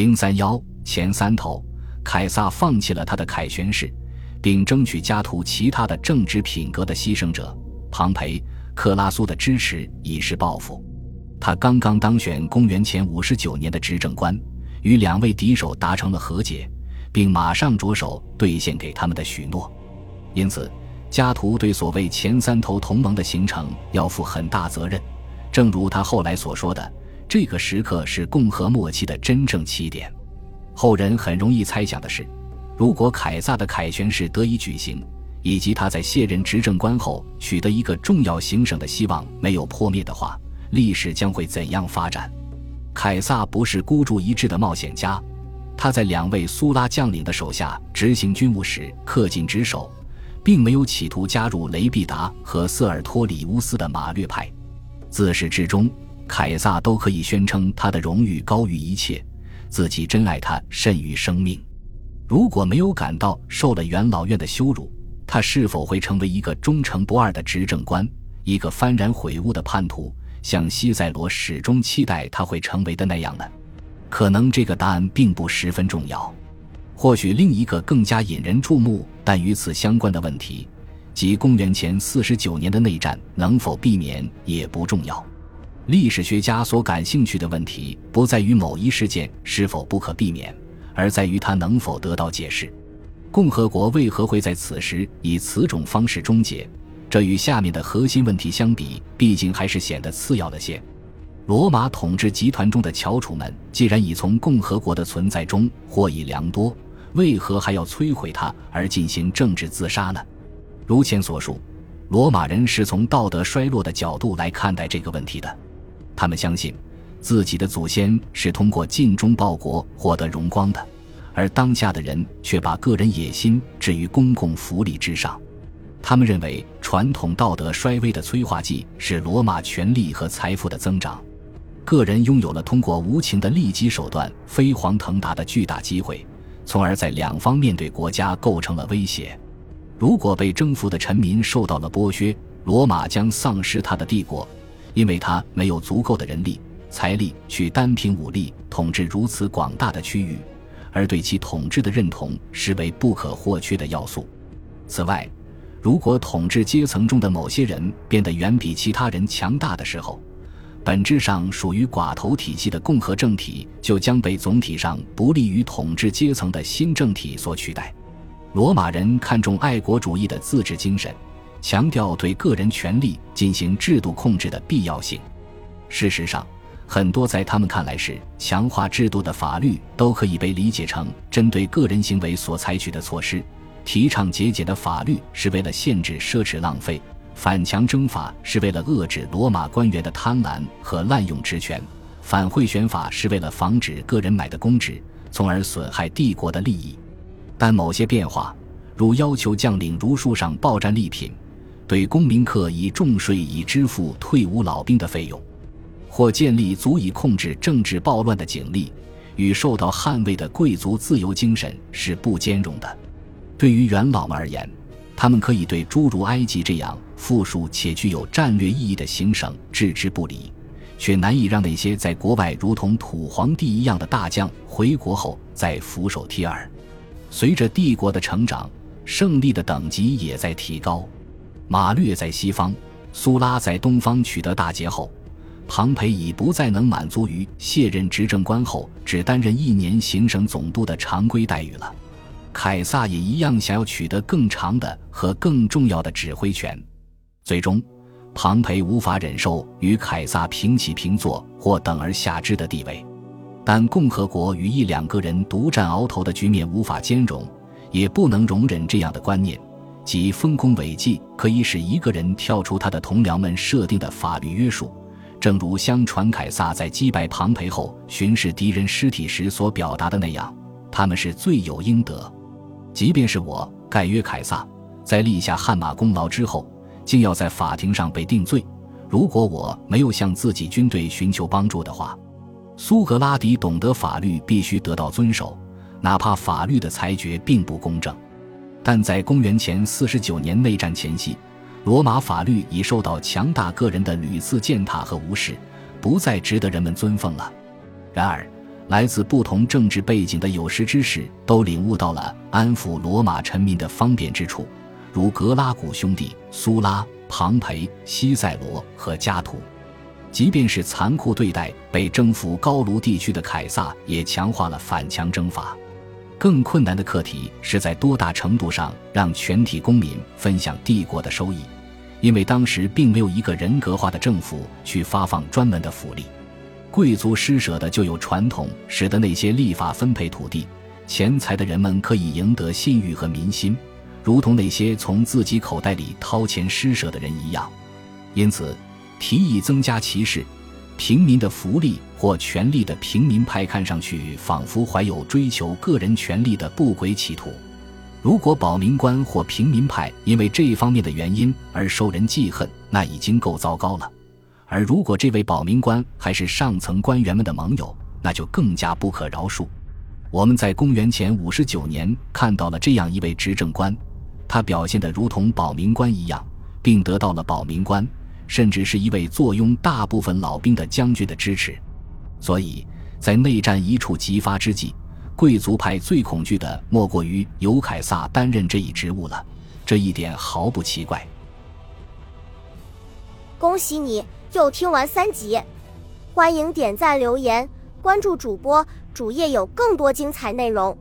零三幺前三头，凯撒放弃了他的凯旋式，并争取加图其他的政治品格的牺牲者庞培、克拉苏的支持，以示报复。他刚刚当选公元前五十九年的执政官，与两位敌手达成了和解，并马上着手兑现给他们的许诺。因此，加图对所谓前三头同盟的形成要负很大责任。正如他后来所说的。这个时刻是共和末期的真正起点。后人很容易猜想的是，如果凯撒的凯旋式得以举行，以及他在卸任执政官后取得一个重要行省的希望没有破灭的话，历史将会怎样发展？凯撒不是孤注一掷的冒险家，他在两位苏拉将领的手下执行军务时恪尽职守，并没有企图加入雷必达和瑟尔托里乌斯的马略派。自始至终。凯撒都可以宣称他的荣誉高于一切，自己珍爱他甚于生命。如果没有感到受了元老院的羞辱，他是否会成为一个忠诚不二的执政官，一个幡然悔悟的叛徒，像西塞罗始终期待他会成为的那样呢？可能这个答案并不十分重要。或许另一个更加引人注目但与此相关的问题，即公元前四十九年的内战能否避免，也不重要。历史学家所感兴趣的问题不在于某一事件是否不可避免，而在于它能否得到解释。共和国为何会在此时以此种方式终结？这与下面的核心问题相比，毕竟还是显得次要了些。罗马统治集团中的翘楚们既然已从共和国的存在中获益良多，为何还要摧毁它而进行政治自杀呢？如前所述，罗马人是从道德衰落的角度来看待这个问题的。他们相信，自己的祖先是通过尽忠报国获得荣光的，而当下的人却把个人野心置于公共福利之上。他们认为，传统道德衰微的催化剂是罗马权力和财富的增长。个人拥有了通过无情的利己手段飞黄腾达的巨大机会，从而在两方面对国家构成了威胁。如果被征服的臣民受到了剥削，罗马将丧失他的帝国。因为他没有足够的人力、财力去单凭武力统治如此广大的区域，而对其统治的认同视为不可或缺的要素。此外，如果统治阶层中的某些人变得远比其他人强大的时候，本质上属于寡头体系的共和政体就将被总体上不利于统治阶层的新政体所取代。罗马人看重爱国主义的自治精神。强调对个人权利进行制度控制的必要性。事实上，很多在他们看来是强化制度的法律都可以被理解成针对个人行为所采取的措施。提倡节俭的法律是为了限制奢侈浪费，反强征法是为了遏制罗马官员的贪婪和滥用职权，反贿选法是为了防止个人买的公职，从而损害帝国的利益。但某些变化，如要求将领如数上报战利品。对公民课以重税以支付退伍老兵的费用，或建立足以控制政治暴乱的警力，与受到捍卫的贵族自由精神是不兼容的。对于元老们而言，他们可以对诸如埃及这样富庶且具有战略意义的行省置之不理，却难以让那些在国外如同土皇帝一样的大将回国后再俯首帖耳。随着帝国的成长，胜利的等级也在提高。马略在西方，苏拉在东方取得大捷后，庞培已不再能满足于卸任执政官后只担任一年行省总督的常规待遇了。凯撒也一样想要取得更长的和更重要的指挥权。最终，庞培无法忍受与凯撒平起平坐或等而下之的地位，但共和国与一两个人独占鳌头的局面无法兼容，也不能容忍这样的观念。即丰功伟绩可以使一个人跳出他的同僚们设定的法律约束，正如相传凯撒在击败庞培后巡视敌人尸体时所表达的那样，他们是罪有应得。即便是我盖约凯撒，在立下汗马功劳之后，竟要在法庭上被定罪。如果我没有向自己军队寻求帮助的话，苏格拉底懂得法律必须得到遵守，哪怕法律的裁决并不公正。但在公元前四十九年内战前夕，罗马法律已受到强大个人的屡次践踏和无视，不再值得人们尊奉了。然而，来自不同政治背景的有识之士都领悟到了安抚罗马臣民的方便之处，如格拉古兄弟、苏拉、庞培、西塞罗和加图。即便是残酷对待被征服高卢地区的凯撒，也强化了反强征法。更困难的课题是在多大程度上让全体公民分享帝国的收益，因为当时并没有一个人格化的政府去发放专门的福利。贵族施舍的就有传统，使得那些立法分配土地、钱财的人们可以赢得信誉和民心，如同那些从自己口袋里掏钱施舍的人一样。因此，提议增加骑士。平民的福利或权力的平民派看上去仿佛怀有追求个人权利的不轨企图。如果保民官或平民派因为这一方面的原因而受人记恨，那已经够糟糕了。而如果这位保民官还是上层官员们的盟友，那就更加不可饶恕。我们在公元前五十九年看到了这样一位执政官，他表现得如同保民官一样，并得到了保民官。甚至是一位坐拥大部分老兵的将军的支持，所以在内战一触即发之际，贵族派最恐惧的莫过于由凯撒担任这一职务了。这一点毫不奇怪。恭喜你又听完三集，欢迎点赞、留言、关注主播，主页有更多精彩内容。